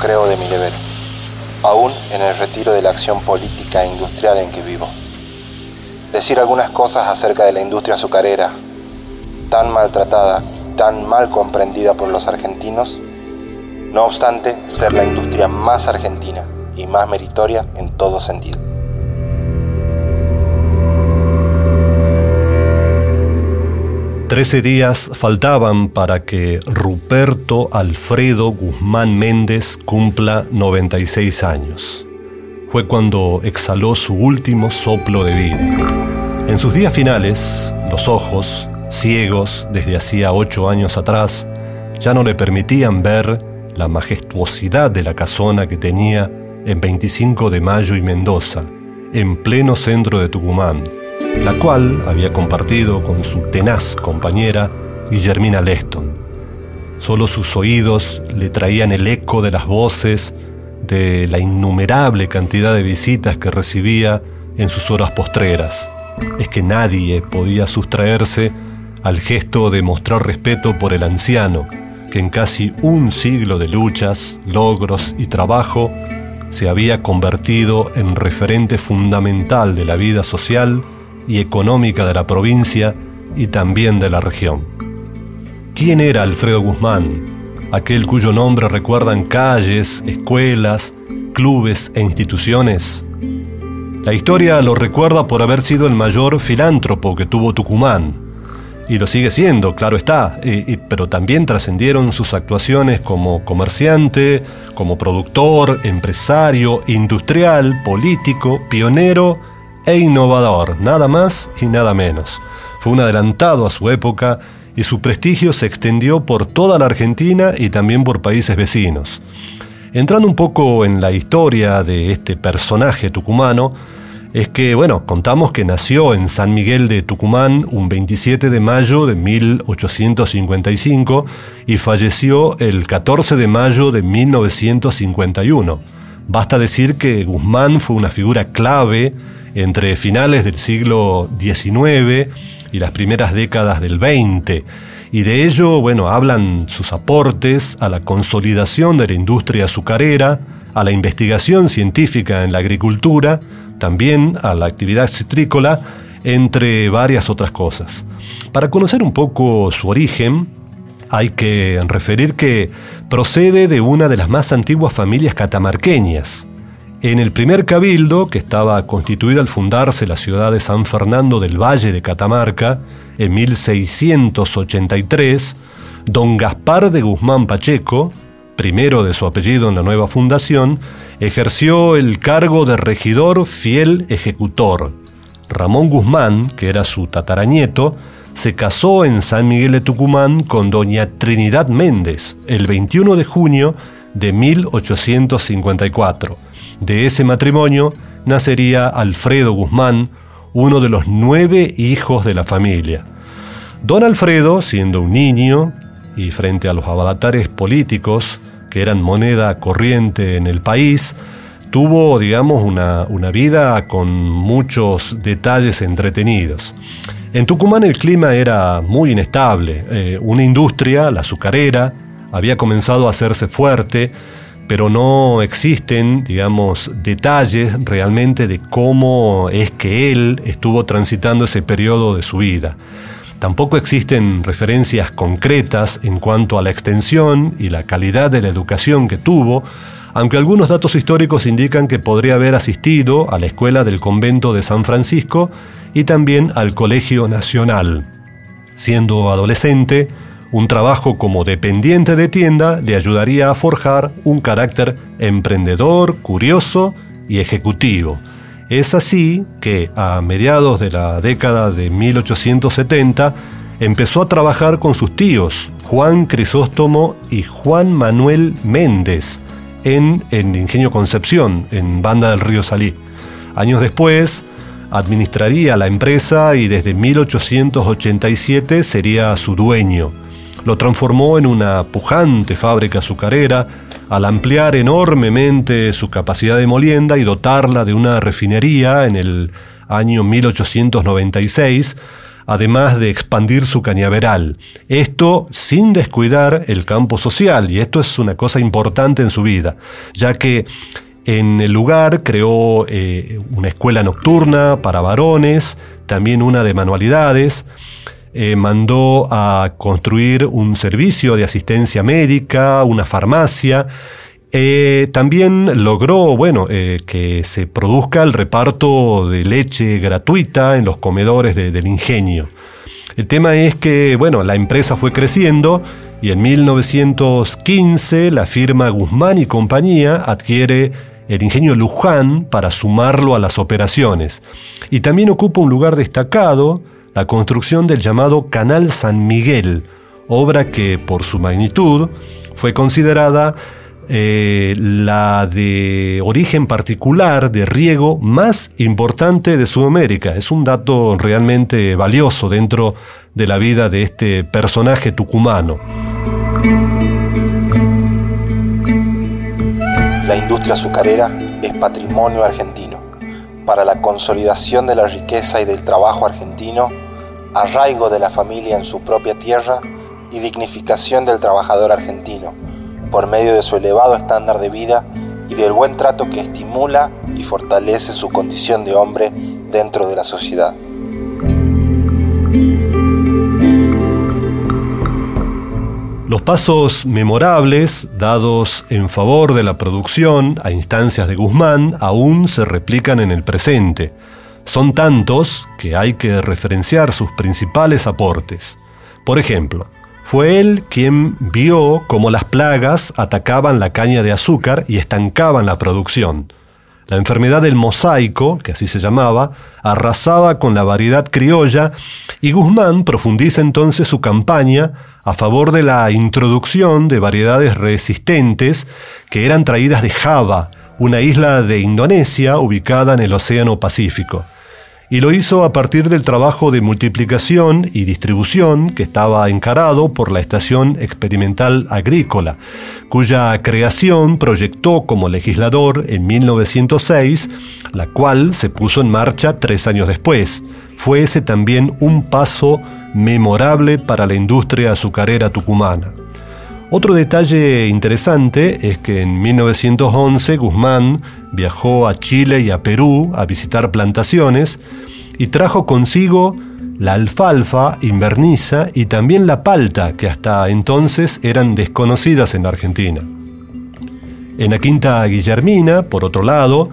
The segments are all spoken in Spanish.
Creo de mi deber, aún en el retiro de la acción política e industrial en que vivo decir algunas cosas acerca de la industria azucarera, tan maltratada y tan mal comprendida por los argentinos, no obstante ser la industria más argentina y más meritoria en todo sentido. Trece días faltaban para que Ruperto Alfredo Guzmán Méndez cumpla 96 años fue cuando exhaló su último soplo de vida. En sus días finales, los ojos, ciegos desde hacía ocho años atrás, ya no le permitían ver la majestuosidad de la casona que tenía en 25 de Mayo y Mendoza, en pleno centro de Tucumán, la cual había compartido con su tenaz compañera Guillermina Leston. Solo sus oídos le traían el eco de las voces de la innumerable cantidad de visitas que recibía en sus horas postreras. Es que nadie podía sustraerse al gesto de mostrar respeto por el anciano, que en casi un siglo de luchas, logros y trabajo se había convertido en referente fundamental de la vida social y económica de la provincia y también de la región. ¿Quién era Alfredo Guzmán? aquel cuyo nombre recuerdan calles, escuelas, clubes e instituciones. La historia lo recuerda por haber sido el mayor filántropo que tuvo Tucumán, y lo sigue siendo, claro está, pero también trascendieron sus actuaciones como comerciante, como productor, empresario, industrial, político, pionero e innovador, nada más y nada menos. Fue un adelantado a su época y su prestigio se extendió por toda la Argentina y también por países vecinos. Entrando un poco en la historia de este personaje tucumano, es que, bueno, contamos que nació en San Miguel de Tucumán un 27 de mayo de 1855 y falleció el 14 de mayo de 1951. Basta decir que Guzmán fue una figura clave entre finales del siglo XIX y las primeras décadas del 20. Y de ello, bueno, hablan sus aportes a la consolidación de la industria azucarera, a la investigación científica en la agricultura, también a la actividad citrícola, entre varias otras cosas. Para conocer un poco su origen, hay que referir que procede de una de las más antiguas familias catamarqueñas, en el primer cabildo, que estaba constituido al fundarse la ciudad de San Fernando del Valle de Catamarca en 1683, don Gaspar de Guzmán Pacheco, primero de su apellido en la nueva fundación, ejerció el cargo de regidor fiel ejecutor. Ramón Guzmán, que era su tataranieto, se casó en San Miguel de Tucumán con doña Trinidad Méndez el 21 de junio de 1854 de ese matrimonio nacería Alfredo Guzmán, uno de los nueve hijos de la familia. Don Alfredo, siendo un niño y frente a los avatares políticos que eran moneda corriente en el país, tuvo, digamos, una, vida con muchos detalles entretenidos. En Tucumán el clima era muy inestable. Eh, una industria, la azucarera, había comenzado a hacerse fuerte pero no existen, digamos, detalles realmente de cómo es que él estuvo transitando ese periodo de su vida. Tampoco existen referencias concretas en cuanto a la extensión y la calidad de la educación que tuvo, aunque algunos datos históricos indican que podría haber asistido a la escuela del convento de San Francisco y también al Colegio Nacional. Siendo adolescente, Un trabajo como dependiente de tienda le ayudaría a forjar un carácter emprendedor, curioso y ejecutivo. Es así que a mediados de la década de 1870 empezó a trabajar con sus tíos, Juan Crisóstomo y Juan Manuel Méndez, en el Ingenio Concepción, en Banda del Río Salí. Años después, administraría la empresa y desde 1887 sería su dueño. Lo transformó en una pujante fábrica azucarera al ampliar enormemente su capacidad de molienda y dotarla de una refinería en el año 1896, además de expandir su cañaveral. Esto sin descuidar el campo social, y esto es una cosa importante en su vida, ya que en el lugar creó eh, una escuela nocturna para varones, también una de manualidades, eh, mandó a construir un servicio de asistencia médica, una farmacia, eh, también logró, bueno, que se produzca el reparto de leche gratuita en los comedores del ingenio. El tema es que, bueno, la empresa fue creciendo y en 1915 la firma Guzmán y compañía adquiere el ingenio Luján para sumarlo a las operaciones. Y también ocupa un lugar destacado la construcción del llamado Canal San Miguel, obra que por su magnitud fue considerada eh, la de origen particular de riego más importante de Sudamérica. Es un dato realmente valioso dentro de la vida de este personaje tucumano. La industria azucarera es patrimonio argentino. Para la consolidación de la riqueza y del trabajo argentino, arraigo de la familia en su propia tierra y dignificación del trabajador argentino, por medio de su elevado estándar de vida y del buen trato que estimula y fortalece su condición de hombre dentro de la sociedad. Los pasos memorables dados en favor de la producción a instancias de Guzmán aún se replican en el presente. Son tantos que hay que referenciar sus principales aportes. Por ejemplo, fue él quien vio cómo las plagas atacaban la caña de azúcar y estancaban la producción. La enfermedad del mosaico, que así se llamaba, arrasaba con la variedad criolla y Guzmán profundiza entonces su campaña a favor de la introducción de variedades resistentes que eran traídas de Java, una isla de Indonesia ubicada en el Océano Pacífico y lo hizo a partir del trabajo de multiplicación y distribución que estaba encarado por la Estación Experimental Agrícola, cuya creación proyectó como legislador en 1906, la cual se puso en marcha tres años después. Fue ese también un paso memorable para la industria azucarera tucumana. Otro detalle interesante es que en 1911 Guzmán viajó a Chile y a Perú a visitar plantaciones y trajo consigo la alfalfa inverniza y también la palta, que hasta entonces eran desconocidas en Argentina. En la Quinta Guillermina, por otro lado,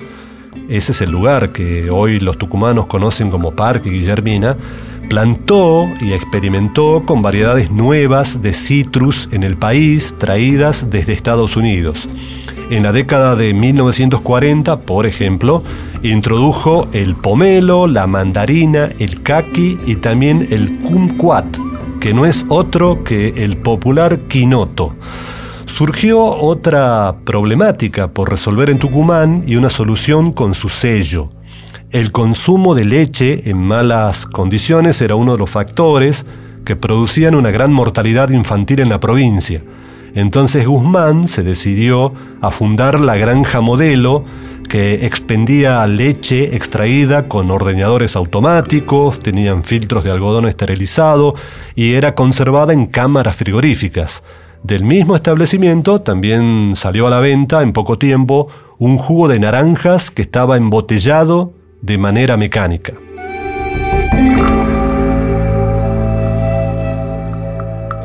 ese es el lugar que hoy los tucumanos conocen como Parque Guillermina, Plantó y experimentó con variedades nuevas de citrus en el país traídas desde Estados Unidos. En la década de 1940, por ejemplo, introdujo el pomelo, la mandarina, el caqui y también el kumquat, que no es otro que el popular quinoto. Surgió otra problemática por resolver en Tucumán y una solución con su sello. El consumo de leche en malas condiciones era uno de los factores que producían una gran mortalidad infantil en la provincia. Entonces Guzmán se decidió a fundar la granja modelo que expendía leche extraída con ordeñadores automáticos, tenían filtros de algodón esterilizado y era conservada en cámaras frigoríficas. Del mismo establecimiento también salió a la venta en poco tiempo un jugo de naranjas que estaba embotellado de manera mecánica.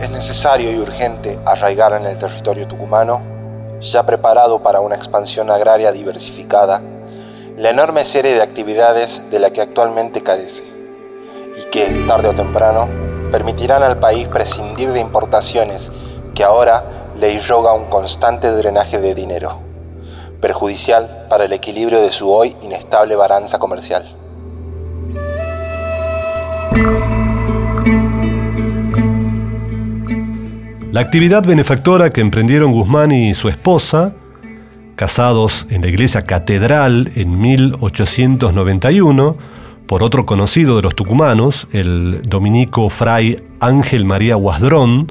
Es necesario y urgente arraigar en el territorio tucumano, ya preparado para una expansión agraria diversificada, la enorme serie de actividades de la que actualmente carece y que, tarde o temprano, permitirán al país prescindir de importaciones ahora le irroga un constante drenaje de dinero, perjudicial para el equilibrio de su hoy inestable balanza comercial. La actividad benefactora que emprendieron Guzmán y su esposa, casados en la iglesia catedral en 1891, por otro conocido de los tucumanos, el dominico fray Ángel María Guasdrón,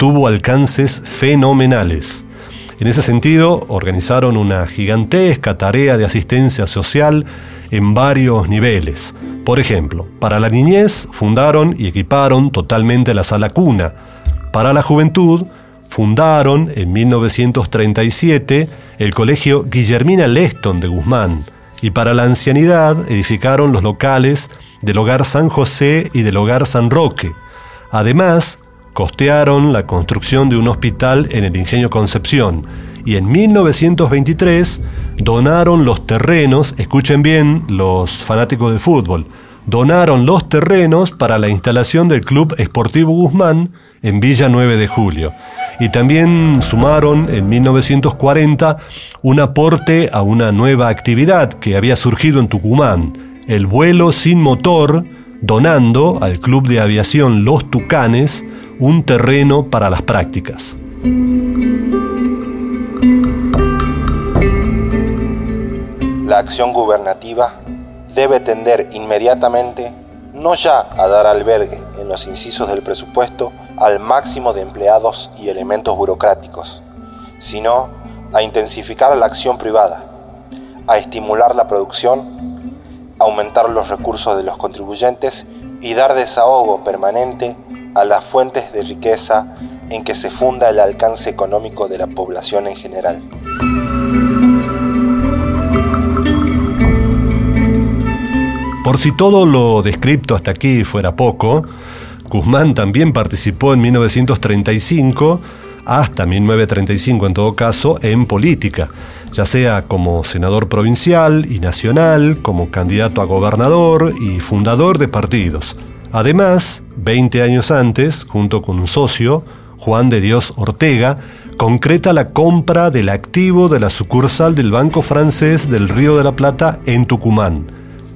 tuvo alcances fenomenales. En ese sentido, organizaron una gigantesca tarea de asistencia social en varios niveles. Por ejemplo, para la niñez fundaron y equiparon totalmente la sala cuna. Para la juventud, fundaron en 1937 el colegio Guillermina Leston de Guzmán y para la ancianidad edificaron los locales del Hogar San José y del Hogar San Roque. Además, costearon la construcción de un hospital en el Ingenio Concepción y en 1923 donaron los terrenos, escuchen bien los fanáticos del fútbol, donaron los terrenos para la instalación del Club Esportivo Guzmán en Villa 9 de Julio. Y también sumaron en 1940 un aporte a una nueva actividad que había surgido en Tucumán, el vuelo sin motor, donando al Club de Aviación Los Tucanes un terreno para las prácticas. La acción gubernativa debe tender inmediatamente no ya a dar albergue en los incisos del presupuesto al máximo de empleados y elementos burocráticos, sino a intensificar la acción privada, a estimular la producción, aumentar los recursos de los contribuyentes y dar desahogo permanente a las fuentes de riqueza en que se funda el alcance económico de la población en general. Por si todo lo descrito hasta aquí fuera poco, Guzmán también participó en 1935, hasta 1935 en todo caso, en política, ya sea como senador provincial y nacional, como candidato a gobernador y fundador de partidos. Además, 20 años antes, junto con un socio, Juan de Dios Ortega, concreta la compra del activo de la sucursal del Banco Francés del Río de la Plata en Tucumán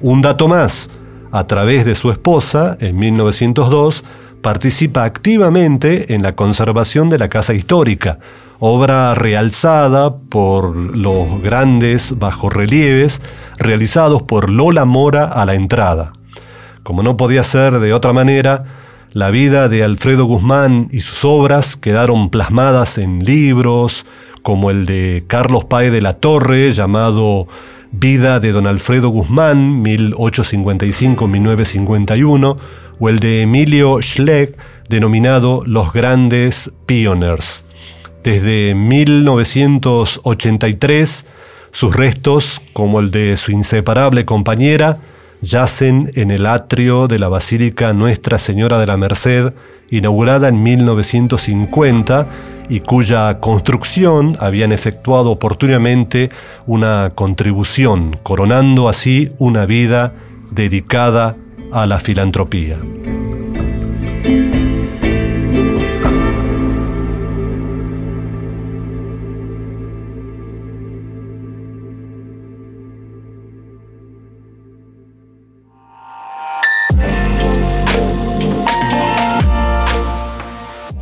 un dato más, a través de su esposa, en 1902, participa activamente en la conservación de la casa histórica, obra realzada por los grandes bajorrelieves realizados por Lola Mora a la entrada. Como no podía ser de otra manera, la vida de Alfredo Guzmán y sus obras quedaron plasmadas en libros, como el de Carlos Páez de la Torre, llamado Vida de don Alfredo Guzmán, 1855-1951, o el de Emilio Schleck, denominado Los Grandes Pioneers. Desde 1983, sus restos, como el de su inseparable compañera, yacen en el atrio de la Basílica Nuestra Señora de la Merced, inaugurada en 1950 y cuya construcción habían efectuado oportunamente una contribución, coronando así una vida dedicada a la filantropía.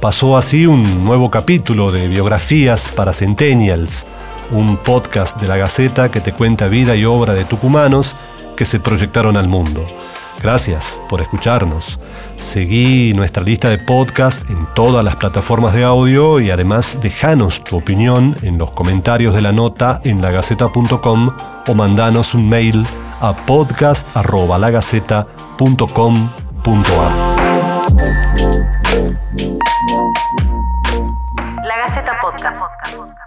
Pasó así un nuevo capítulo de Biografías para Centennials, un podcast de la Gaceta que te cuenta vida y obra de tucumanos que se proyectaron al mundo. Gracias por escucharnos. Seguí nuestra lista de podcast en todas las plataformas de audio y además dejanos tu opinión en los comentarios de la nota en lagaceta.com o mandanos un mail a podcast.lagaceta.com.ar. Gaceta Podcast.